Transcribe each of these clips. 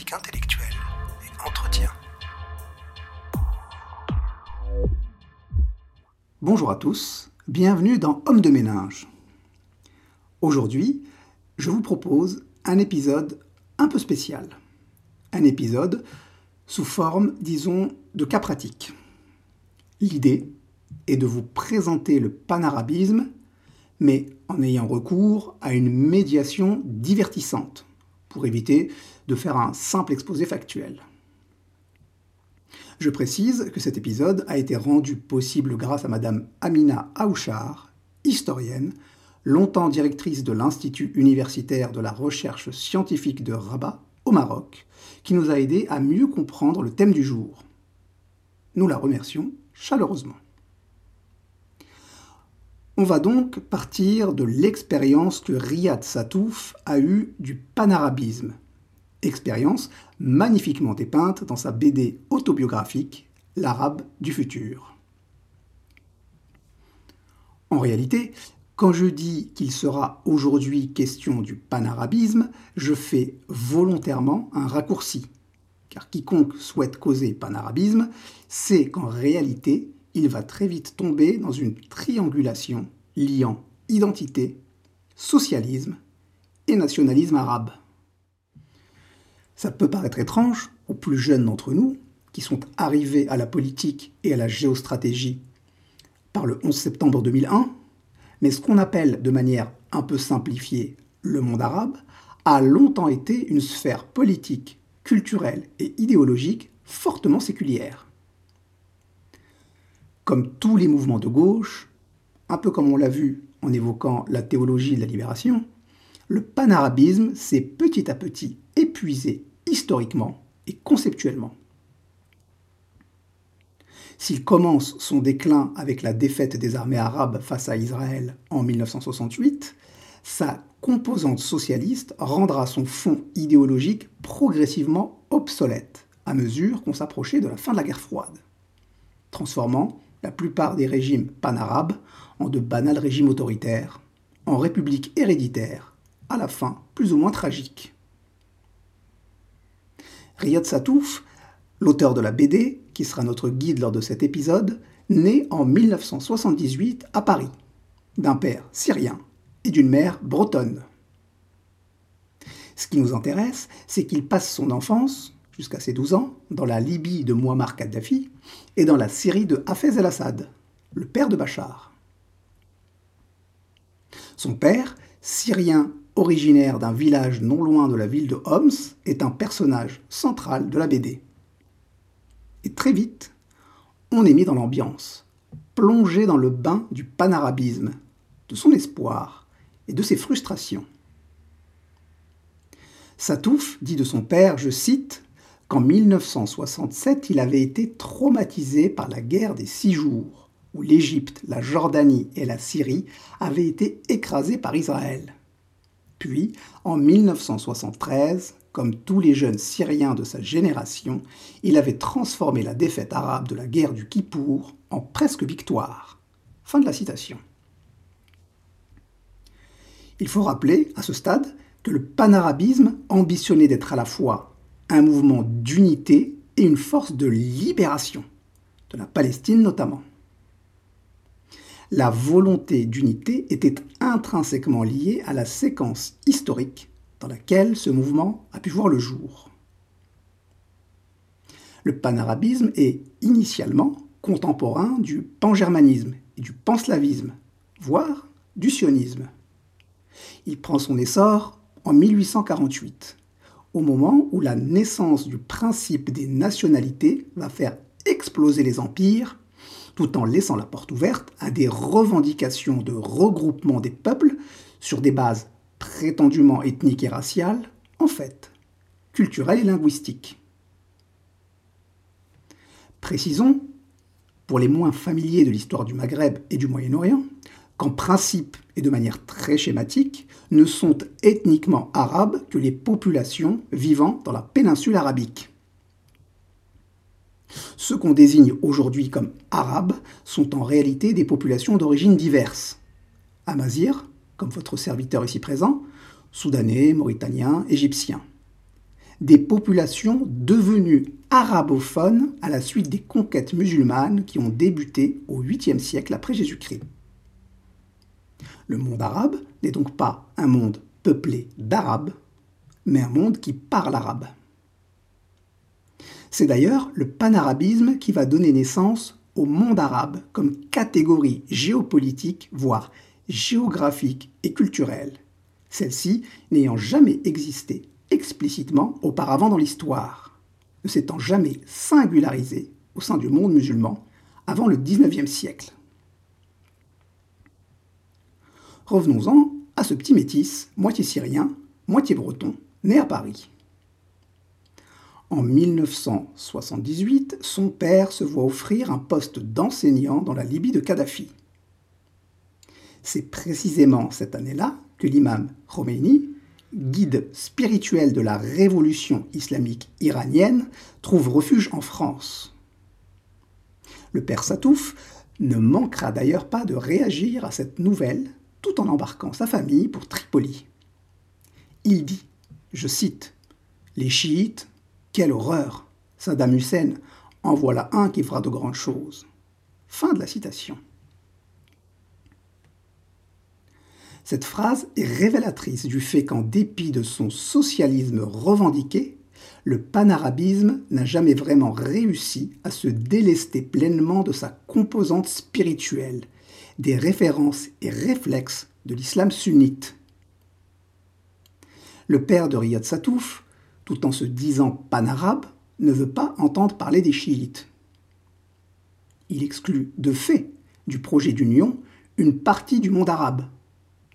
intellectuelle et entretien. Bonjour à tous, bienvenue dans Homme de ménage. Aujourd'hui, je vous propose un épisode un peu spécial. Un épisode sous forme, disons, de cas pratique. L'idée est de vous présenter le panarabisme, mais en ayant recours à une médiation divertissante, pour éviter de faire un simple exposé factuel. Je précise que cet épisode a été rendu possible grâce à Madame Amina Aouchar, historienne, longtemps directrice de l'Institut universitaire de la recherche scientifique de Rabat, au Maroc, qui nous a aidés à mieux comprendre le thème du jour. Nous la remercions chaleureusement. On va donc partir de l'expérience que Riyad Satouf a eue du panarabisme. Expérience magnifiquement dépeinte dans sa BD autobiographique L'arabe du futur. En réalité, quand je dis qu'il sera aujourd'hui question du panarabisme, je fais volontairement un raccourci. Car quiconque souhaite causer panarabisme sait qu'en réalité, il va très vite tomber dans une triangulation liant identité, socialisme et nationalisme arabe. Ça peut paraître étrange aux plus jeunes d'entre nous, qui sont arrivés à la politique et à la géostratégie par le 11 septembre 2001, mais ce qu'on appelle de manière un peu simplifiée le monde arabe a longtemps été une sphère politique, culturelle et idéologique fortement séculière. Comme tous les mouvements de gauche, un peu comme on l'a vu en évoquant la théologie de la libération, le panarabisme s'est petit à petit épuisé historiquement et conceptuellement. S'il commence son déclin avec la défaite des armées arabes face à Israël en 1968, sa composante socialiste rendra son fond idéologique progressivement obsolète à mesure qu'on s'approchait de la fin de la guerre froide, transformant la plupart des régimes panarabes en de banals régimes autoritaires, en républiques héréditaires, à la fin plus ou moins tragique. Riyad Satouf L'auteur de la BD, qui sera notre guide lors de cet épisode, naît en 1978 à Paris, d'un père syrien et d'une mère bretonne. Ce qui nous intéresse, c'est qu'il passe son enfance, jusqu'à ses 12 ans, dans la Libye de Muammar Kadhafi et dans la Syrie de Hafez el-Assad, le père de Bachar. Son père, syrien originaire d'un village non loin de la ville de Homs, est un personnage central de la BD. Et très vite, on est mis dans l'ambiance, plongé dans le bain du panarabisme, de son espoir et de ses frustrations. Satouf dit de son père, je cite, qu'en 1967, il avait été traumatisé par la guerre des six jours, où l'Égypte, la Jordanie et la Syrie avaient été écrasées par Israël. Puis, en 1973, comme tous les jeunes Syriens de sa génération, il avait transformé la défaite arabe de la guerre du Kippour en presque victoire. Fin de la citation. Il faut rappeler, à ce stade, que le panarabisme ambitionnait d'être à la fois un mouvement d'unité et une force de libération, de la Palestine notamment. La volonté d'unité était intrinsèquement liée à la séquence historique dans laquelle ce mouvement a pu voir le jour. Le panarabisme est initialement contemporain du pangermanisme et du panslavisme, voire du sionisme. Il prend son essor en 1848, au moment où la naissance du principe des nationalités va faire exploser les empires, tout en laissant la porte ouverte à des revendications de regroupement des peuples sur des bases prétendument ethnique et raciale, en fait, culturelle et linguistique. Précisons, pour les moins familiers de l'histoire du Maghreb et du Moyen-Orient, qu'en principe et de manière très schématique, ne sont ethniquement arabes que les populations vivant dans la péninsule arabique. Ceux qu'on désigne aujourd'hui comme arabes sont en réalité des populations d'origine diverses. Amazirs, comme votre serviteur ici présent, soudanais, mauritaniens, égyptiens. des populations devenues arabophones à la suite des conquêtes musulmanes qui ont débuté au 8e siècle après Jésus-Christ. Le monde arabe n'est donc pas un monde peuplé d'Arabes, mais un monde qui parle arabe. C'est d'ailleurs le panarabisme qui va donner naissance au monde arabe comme catégorie géopolitique, voire géographique et culturelle, celle-ci n'ayant jamais existé explicitement auparavant dans l'histoire, ne s'étant jamais singularisée au sein du monde musulman avant le XIXe siècle. Revenons-en à ce petit métis, moitié syrien, moitié breton, né à Paris. En 1978, son père se voit offrir un poste d'enseignant dans la Libye de Kadhafi. C'est précisément cette année-là que l'imam Khomeini, guide spirituel de la révolution islamique iranienne, trouve refuge en France. Le père Satouf ne manquera d'ailleurs pas de réagir à cette nouvelle tout en embarquant sa famille pour Tripoli. Il dit, je cite, Les chiites, quelle horreur Saddam Hussein, en voilà un qui fera de grandes choses. Fin de la citation. Cette phrase est révélatrice du fait qu'en dépit de son socialisme revendiqué, le panarabisme n'a jamais vraiment réussi à se délester pleinement de sa composante spirituelle, des références et réflexes de l'islam sunnite. Le père de Riyad Satouf, tout en se disant panarabe, ne veut pas entendre parler des chiites. Il exclut de fait du projet d'union une partie du monde arabe,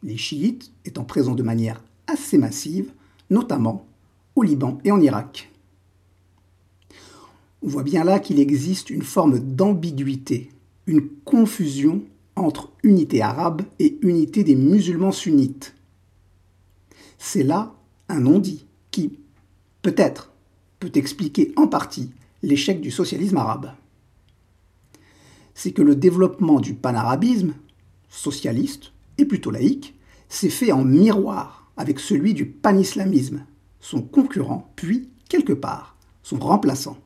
les chiites étant présents de manière assez massive, notamment au Liban et en Irak. On voit bien là qu'il existe une forme d'ambiguïté, une confusion entre unité arabe et unité des musulmans sunnites. C'est là un non-dit qui, peut-être, peut expliquer en partie l'échec du socialisme arabe. C'est que le développement du panarabisme, socialiste et plutôt laïque, s'est fait en miroir avec celui du panislamisme, son concurrent, puis, quelque part, son remplaçant.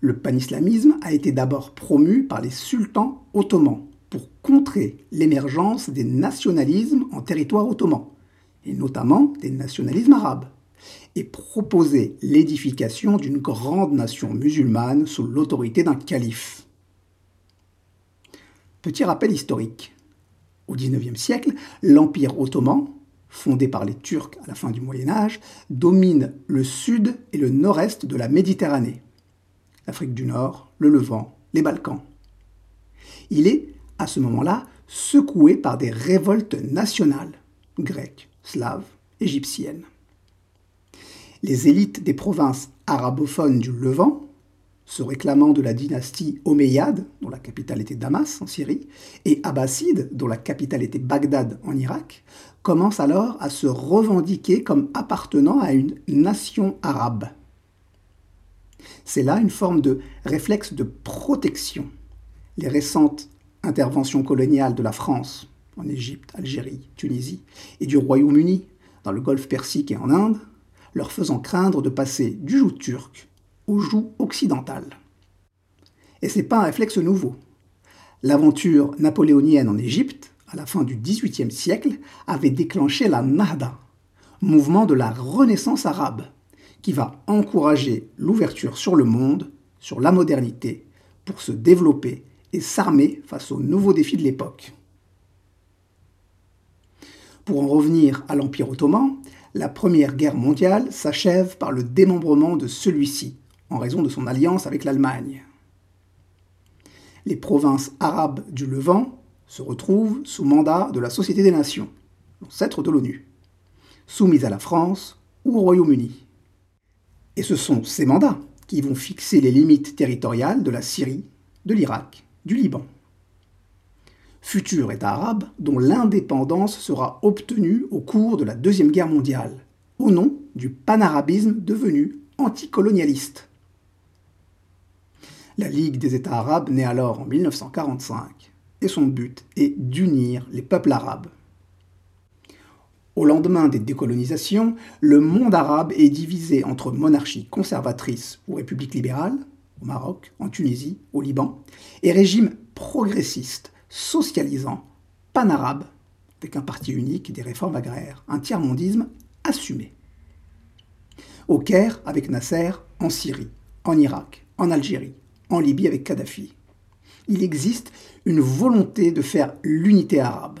Le panislamisme a été d'abord promu par les sultans ottomans pour contrer l'émergence des nationalismes en territoire ottoman, et notamment des nationalismes arabes, et proposer l'édification d'une grande nation musulmane sous l'autorité d'un calife. Petit rappel historique. Au XIXe siècle, l'Empire ottoman, fondé par les Turcs à la fin du Moyen Âge, domine le sud et le nord-est de la Méditerranée. L'Afrique du Nord, le Levant, les Balkans. Il est, à ce moment-là, secoué par des révoltes nationales, grecques, slaves, égyptiennes. Les élites des provinces arabophones du Levant se réclamant de la dynastie Omeyyade, dont la capitale était Damas en Syrie, et Abbasside, dont la capitale était Bagdad en Irak, commencent alors à se revendiquer comme appartenant à une nation arabe. C'est là une forme de réflexe de protection. Les récentes interventions coloniales de la France en Égypte, Algérie, Tunisie, et du Royaume-Uni dans le golfe Persique et en Inde, leur faisant craindre de passer du joug turc au joug occidental. Et ce n'est pas un réflexe nouveau. L'aventure napoléonienne en Égypte, à la fin du XVIIIe siècle, avait déclenché la Nahda, mouvement de la Renaissance arabe, qui va encourager l'ouverture sur le monde, sur la modernité, pour se développer et s'armer face aux nouveaux défis de l'époque. Pour en revenir à l'Empire ottoman, la Première Guerre mondiale s'achève par le démembrement de celui-ci, en raison de son alliance avec l'Allemagne. Les provinces arabes du Levant se retrouvent sous mandat de la Société des Nations, l'ancêtre de l'ONU, soumises à la France ou au Royaume-Uni. Et ce sont ces mandats qui vont fixer les limites territoriales de la Syrie, de l'Irak, du Liban. Futur État arabe dont l'indépendance sera obtenue au cours de la Deuxième Guerre mondiale, au nom du panarabisme devenu anticolonialiste. La Ligue des États arabes naît alors en 1945 et son but est d'unir les peuples arabes. Au lendemain des décolonisations, le monde arabe est divisé entre monarchies conservatrices ou républiques libérales, au Maroc, en Tunisie, au Liban, et régimes progressistes, socialisants, pan-arabes, avec un parti unique et des réformes agraires, un tiers-mondisme assumé. Au Caire, avec Nasser, en Syrie, en Irak, en Algérie, en Libye avec Kadhafi. Il existe une volonté de faire l'unité arabe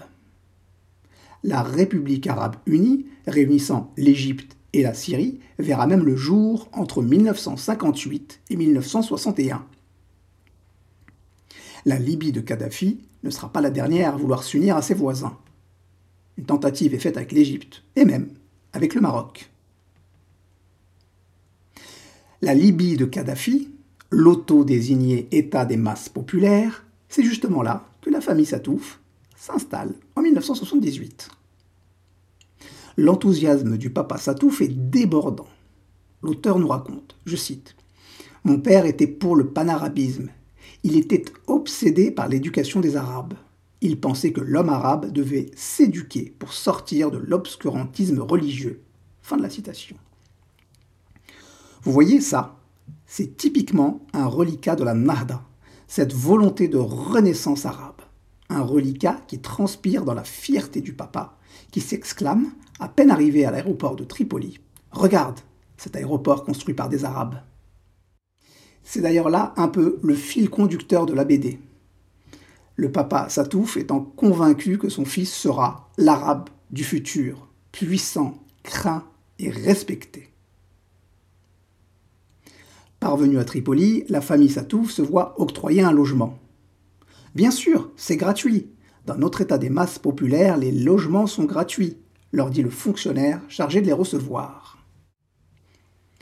la République arabe unie, réunissant l'Égypte et la Syrie, verra même le jour entre 1958 et 1961. La Libye de Kadhafi ne sera pas la dernière à vouloir s'unir à ses voisins. Une tentative est faite avec l'Égypte, et même avec le Maroc. La Libye de Kadhafi, l'auto-désigné État des masses populaires, c'est justement là que la famille Satouf s'installe en 1978. L'enthousiasme du papa Satouf est débordant. L'auteur nous raconte, je cite, Mon père était pour le panarabisme. Il était obsédé par l'éducation des Arabes. Il pensait que l'homme arabe devait s'éduquer pour sortir de l'obscurantisme religieux. Vous voyez ça? C'est typiquement un reliquat de la Nahda, cette volonté de renaissance arabe un reliquat qui transpire dans la fierté du papa, qui s'exclame, à peine arrivé à l'aéroport de Tripoli, Regarde, cet aéroport construit par des Arabes. C'est d'ailleurs là un peu le fil conducteur de la BD. Le papa Satouf étant convaincu que son fils sera l'arabe du futur, puissant, craint et respecté. Parvenu à Tripoli, la famille Satouf se voit octroyer un logement. Bien sûr, c'est gratuit. Dans notre état des masses populaires, les logements sont gratuits, leur dit le fonctionnaire chargé de les recevoir.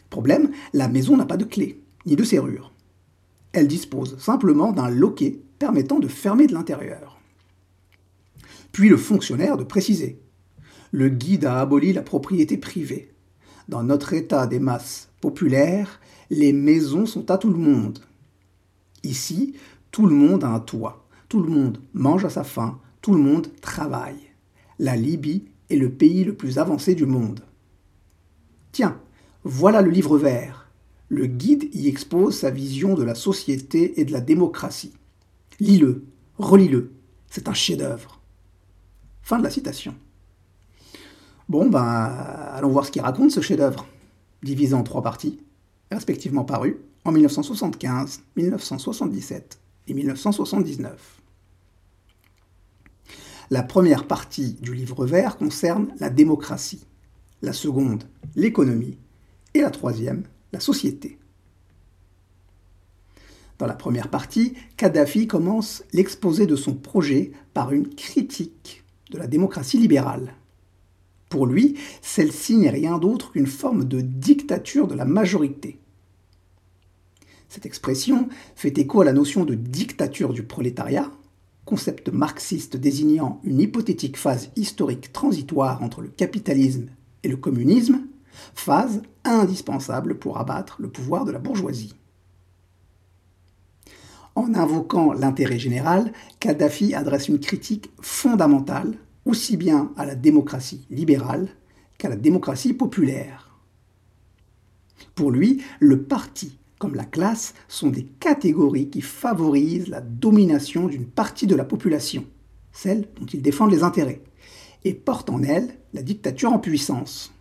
Problème, la maison n'a pas de clé, ni de serrure. Elle dispose simplement d'un loquet permettant de fermer de l'intérieur. Puis le fonctionnaire de préciser. Le guide a aboli la propriété privée. Dans notre état des masses populaires, les maisons sont à tout le monde. Ici, tout le monde a un toit. Tout le monde mange à sa faim, tout le monde travaille. La Libye est le pays le plus avancé du monde. Tiens, voilà le livre vert. Le guide y expose sa vision de la société et de la démocratie. Lis-le, relis-le, c'est un chef-d'œuvre. Fin de la citation. Bon, ben, allons voir ce qu'il raconte ce chef-d'œuvre, divisé en trois parties, respectivement paru en 1975, 1977 et 1979. La première partie du livre vert concerne la démocratie, la seconde l'économie et la troisième société. Dans la première partie, Kadhafi commence l'exposé de son projet par une critique de la démocratie libérale. Pour lui, celle-ci n'est rien d'autre qu'une forme de dictature de la majorité. Cette expression fait écho à la notion de dictature du prolétariat, concept marxiste désignant une hypothétique phase historique transitoire entre le capitalisme et le communisme, phase indispensable pour abattre le pouvoir de la bourgeoisie. En invoquant l'intérêt général, Kadhafi adresse une critique fondamentale aussi bien à la démocratie libérale qu'à la démocratie populaire. Pour lui, le parti comme la classe, sont des catégories qui favorisent la domination d'une partie de la population, celle dont ils défendent les intérêts, et portent en elles la dictature en puissance.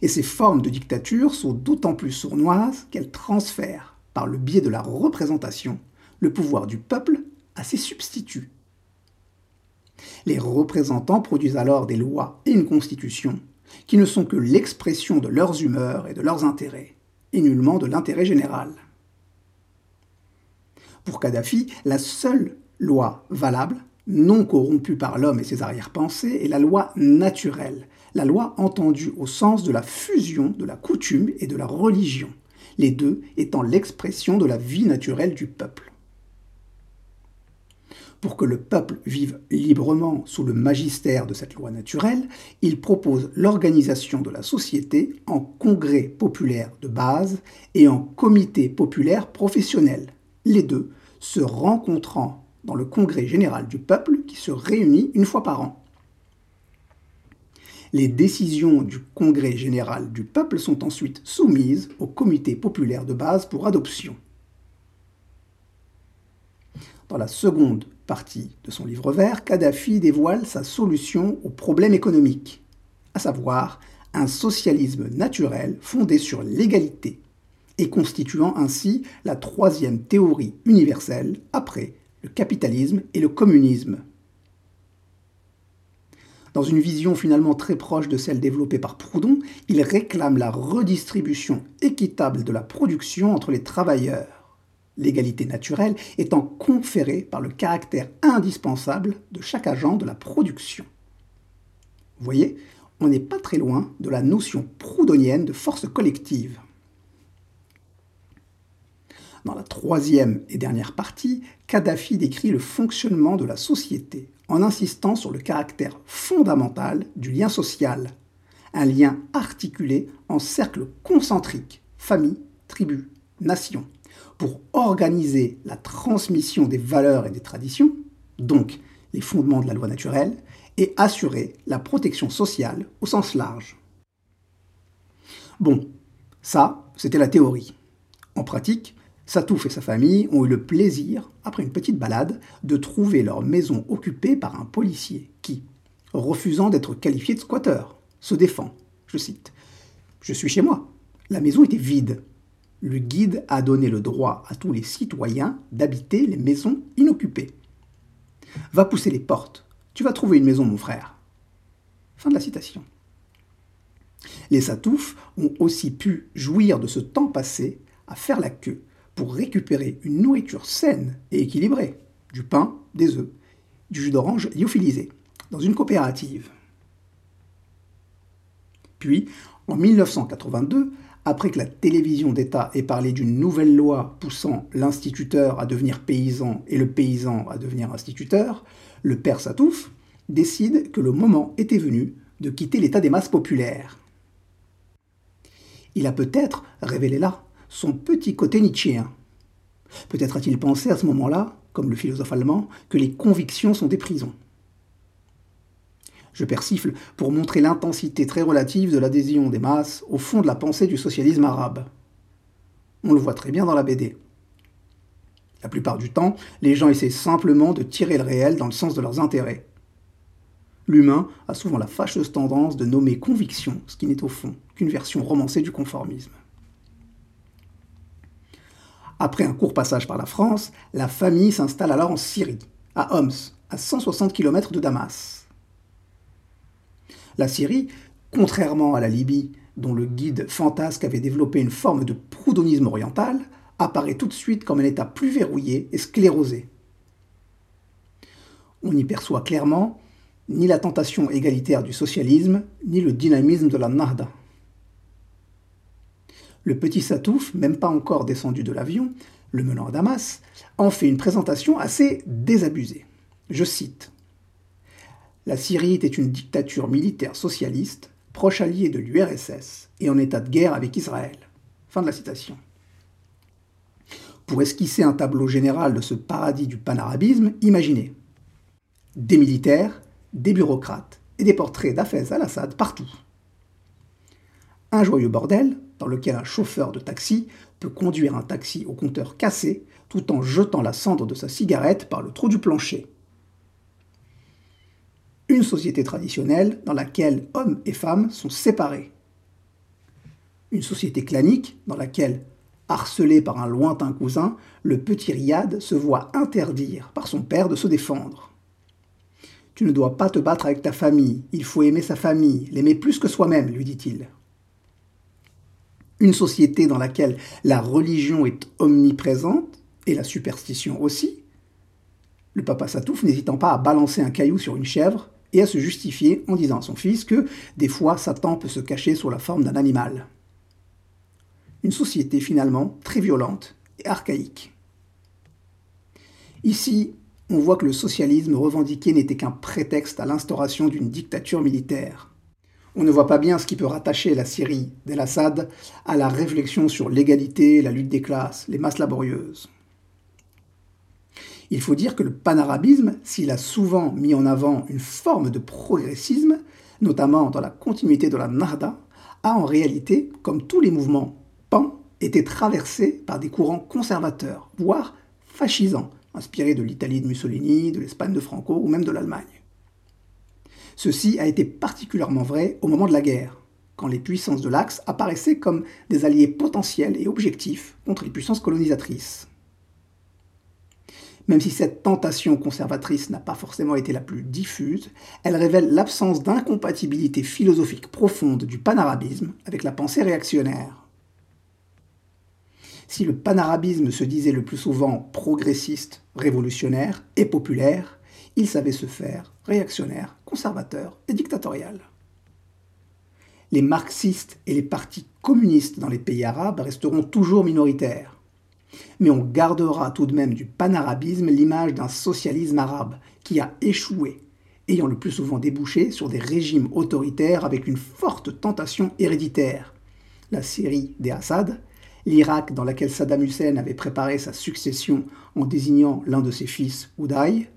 Et ces formes de dictature sont d'autant plus sournoises qu'elles transfèrent, par le biais de la représentation, le pouvoir du peuple à ses substituts. Les représentants produisent alors des lois et une constitution qui ne sont que l'expression de leurs humeurs et de leurs intérêts, et nullement de l'intérêt général. Pour Kadhafi, la seule loi valable, non corrompue par l'homme et ses arrière-pensées, est la loi naturelle, la loi entendue au sens de la fusion de la coutume et de la religion, les deux étant l'expression de la vie naturelle du peuple pour que le peuple vive librement sous le magistère de cette loi naturelle, il propose l'organisation de la société en congrès populaire de base et en comité populaire professionnel, les deux se rencontrant dans le congrès général du peuple qui se réunit une fois par an. Les décisions du Congrès général du peuple sont ensuite soumises au comité populaire de base pour adoption. Dans la seconde partie de son livre vert, Kadhafi dévoile sa solution au problème économique, à savoir un socialisme naturel fondé sur l'égalité et constituant ainsi la troisième théorie universelle après le capitalisme et le communisme. Dans une vision finalement très proche de celle développée par Proudhon, il réclame la redistribution équitable de la production entre les travailleurs, l'égalité naturelle étant conférée par le caractère indispensable de chaque agent de la production. Vous voyez, on n'est pas très loin de la notion proudhonienne de force collective. Dans la troisième et dernière partie, Kadhafi décrit le fonctionnement de la société en insistant sur le caractère fondamental du lien social, un lien articulé en cercle concentrique, famille, tribu, nation, pour organiser la transmission des valeurs et des traditions, donc les fondements de la loi naturelle, et assurer la protection sociale au sens large. Bon, ça, c'était la théorie. En pratique, Satouf et sa famille ont eu le plaisir, après une petite balade, de trouver leur maison occupée par un policier qui, refusant d'être qualifié de squatter, se défend. Je cite Je suis chez moi. La maison était vide. Le guide a donné le droit à tous les citoyens d'habiter les maisons inoccupées. Va pousser les portes. Tu vas trouver une maison, mon frère. Fin de la citation. Les Satouf ont aussi pu jouir de ce temps passé à faire la queue pour récupérer une nourriture saine et équilibrée, du pain, des œufs, du jus d'orange lyophilisé, dans une coopérative. Puis, en 1982, après que la télévision d'État ait parlé d'une nouvelle loi poussant l'instituteur à devenir paysan et le paysan à devenir instituteur, le père Satouf décide que le moment était venu de quitter l'état des masses populaires. Il a peut-être révélé là son petit côté nietzschéen. Peut-être a-t-il pensé à ce moment-là, comme le philosophe allemand, que les convictions sont des prisons. Je persifle pour montrer l'intensité très relative de l'adhésion des masses au fond de la pensée du socialisme arabe. On le voit très bien dans la BD. La plupart du temps, les gens essaient simplement de tirer le réel dans le sens de leurs intérêts. L'humain a souvent la fâcheuse tendance de nommer conviction ce qui n'est au fond qu'une version romancée du conformisme. Après un court passage par la France, la famille s'installe alors en Syrie, à Homs, à 160 km de Damas. La Syrie, contrairement à la Libye, dont le guide fantasque avait développé une forme de proudonisme oriental, apparaît tout de suite comme un État plus verrouillé et sclérosé. On y perçoit clairement ni la tentation égalitaire du socialisme, ni le dynamisme de la Nahda. Le petit Satouf, même pas encore descendu de l'avion, le menant à Damas, en fait une présentation assez désabusée. Je cite La Syrie était une dictature militaire socialiste, proche alliée de l'URSS et en état de guerre avec Israël. Fin de la citation. Pour esquisser un tableau général de ce paradis du panarabisme, imaginez des militaires, des bureaucrates et des portraits d'Afez al-Assad partout. Un joyeux bordel dans lequel un chauffeur de taxi peut conduire un taxi au compteur cassé tout en jetant la cendre de sa cigarette par le trou du plancher. Une société traditionnelle dans laquelle hommes et femmes sont séparés. Une société clanique dans laquelle, harcelé par un lointain cousin, le petit Riyad se voit interdire par son père de se défendre. Tu ne dois pas te battre avec ta famille, il faut aimer sa famille, l'aimer plus que soi-même, lui dit-il une société dans laquelle la religion est omniprésente, et la superstition aussi, le papa Satouf n'hésitant pas à balancer un caillou sur une chèvre et à se justifier en disant à son fils que des fois Satan peut se cacher sous la forme d'un animal. Une société finalement très violente et archaïque. Ici, on voit que le socialisme revendiqué n'était qu'un prétexte à l'instauration d'une dictature militaire on ne voit pas bien ce qui peut rattacher la Syrie d'El-Assad à la réflexion sur l'égalité, la lutte des classes, les masses laborieuses. Il faut dire que le panarabisme, s'il a souvent mis en avant une forme de progressisme, notamment dans la continuité de la Nahda, a en réalité, comme tous les mouvements pan, été traversé par des courants conservateurs, voire fascisants, inspirés de l'Italie de Mussolini, de l'Espagne de Franco ou même de l'Allemagne. Ceci a été particulièrement vrai au moment de la guerre, quand les puissances de l'Axe apparaissaient comme des alliés potentiels et objectifs contre les puissances colonisatrices. Même si cette tentation conservatrice n'a pas forcément été la plus diffuse, elle révèle l'absence d'incompatibilité philosophique profonde du panarabisme avec la pensée réactionnaire. Si le panarabisme se disait le plus souvent progressiste, révolutionnaire et populaire, il savait se faire réactionnaire, conservateur et dictatorial. Les marxistes et les partis communistes dans les pays arabes resteront toujours minoritaires mais on gardera tout de même du panarabisme l'image d'un socialisme arabe qui a échoué, ayant le plus souvent débouché sur des régimes autoritaires avec une forte tentation héréditaire. La Syrie des Assad, l'Irak dans laquelle Saddam Hussein avait préparé sa succession en désignant l'un de ses fils, Oudaï,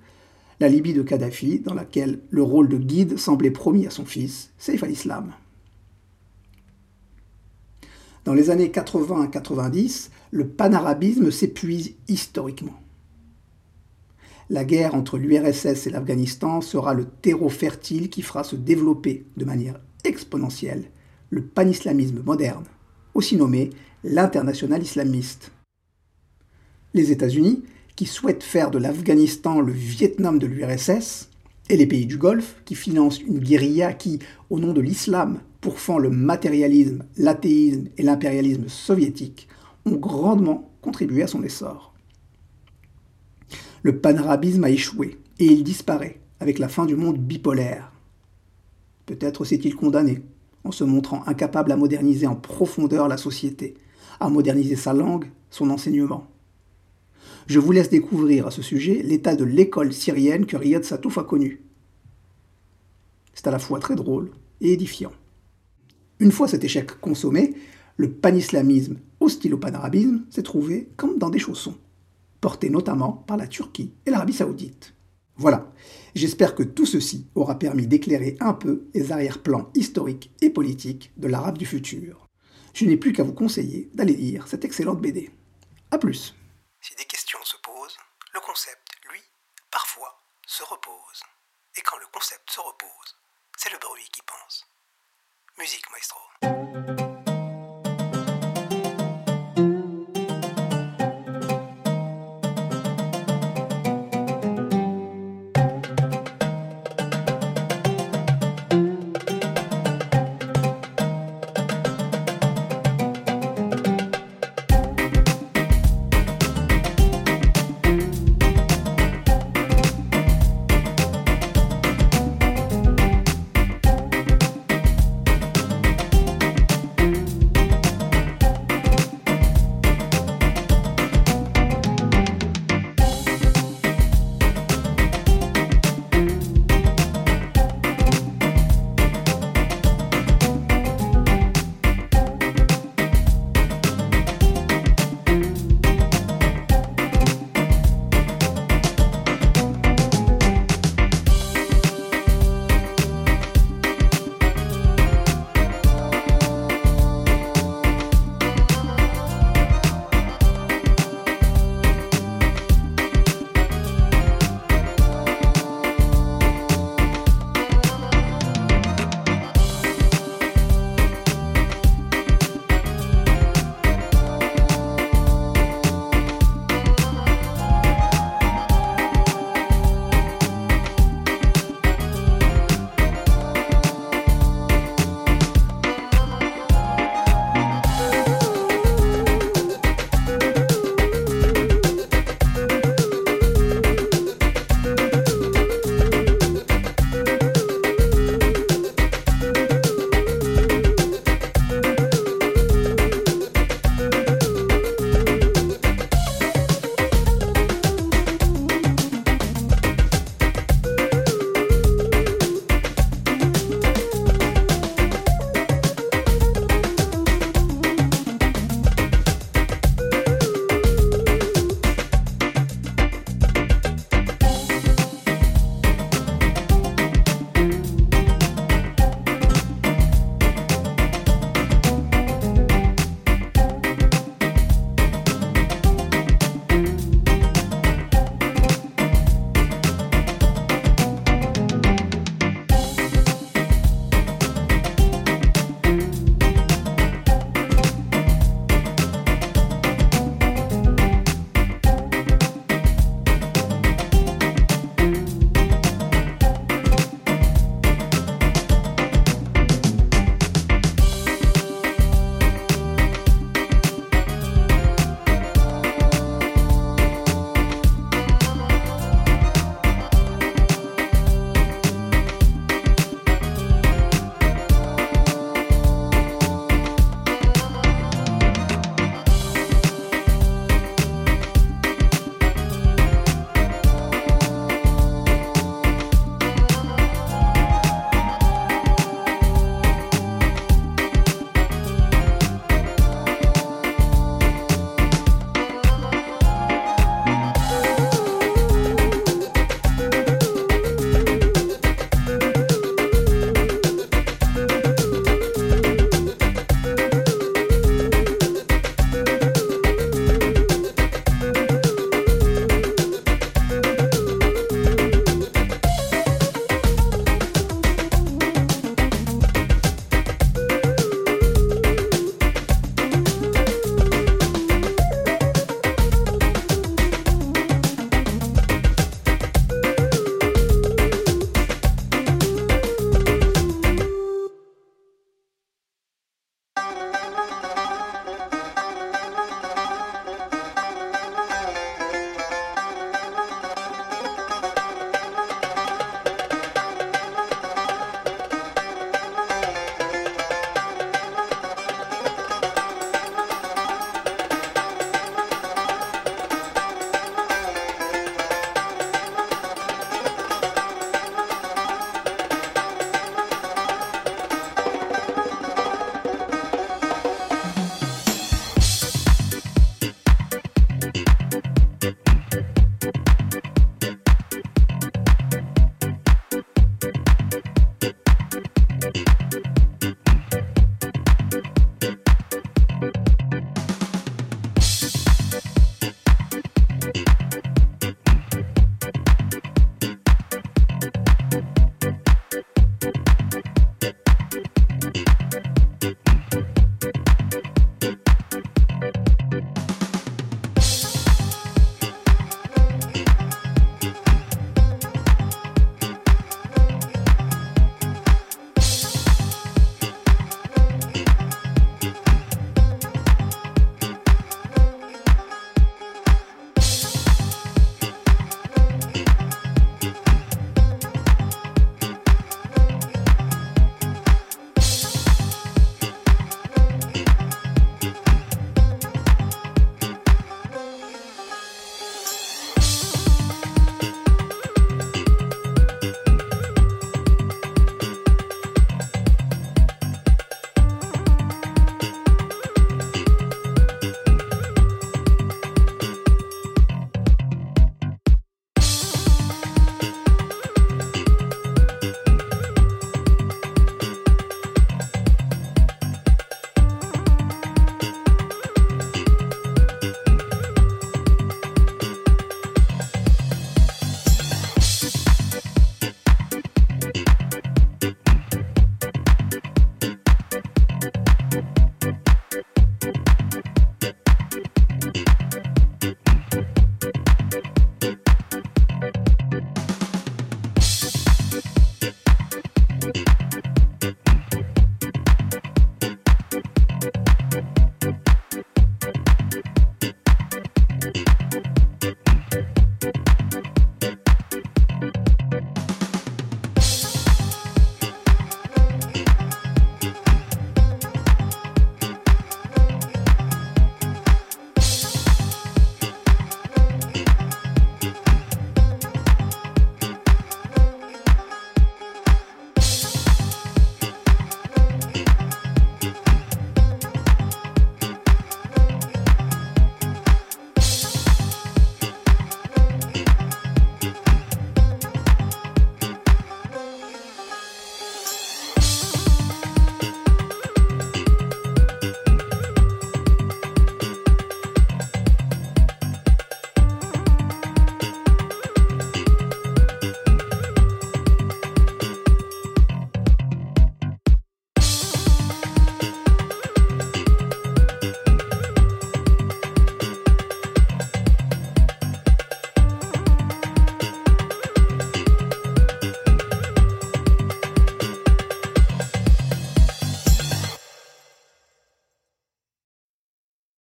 la Libye de Kadhafi, dans laquelle le rôle de guide semblait promis à son fils, Saif al-Islam. Dans les années 80 90, le panarabisme s'épuise historiquement. La guerre entre l'URSS et l'Afghanistan sera le terreau fertile qui fera se développer de manière exponentielle le panislamisme moderne, aussi nommé l'international islamiste. Les États-Unis, qui souhaitent faire de l'Afghanistan le Vietnam de l'URSS, et les pays du Golfe, qui financent une guérilla qui, au nom de l'islam, pourfend le matérialisme, l'athéisme et l'impérialisme soviétique, ont grandement contribué à son essor. Le panarabisme a échoué et il disparaît avec la fin du monde bipolaire. Peut-être s'est-il condamné en se montrant incapable à moderniser en profondeur la société, à moderniser sa langue, son enseignement. Je vous laisse découvrir à ce sujet l'état de l'école syrienne que Riyad Satouf a connue. C'est à la fois très drôle et édifiant. Une fois cet échec consommé, le panislamisme hostile au panarabisme s'est trouvé comme dans des chaussons, portés notamment par la Turquie et l'Arabie saoudite. Voilà, j'espère que tout ceci aura permis d'éclairer un peu les arrière-plans historiques et politiques de l'arabe du futur. Je n'ai plus qu'à vous conseiller d'aller lire cette excellente BD. A plus Si des questions se posent, le concept, lui, parfois, se repose. Et quand le concept se repose, c'est le bruit qui pense. Musique, maestro.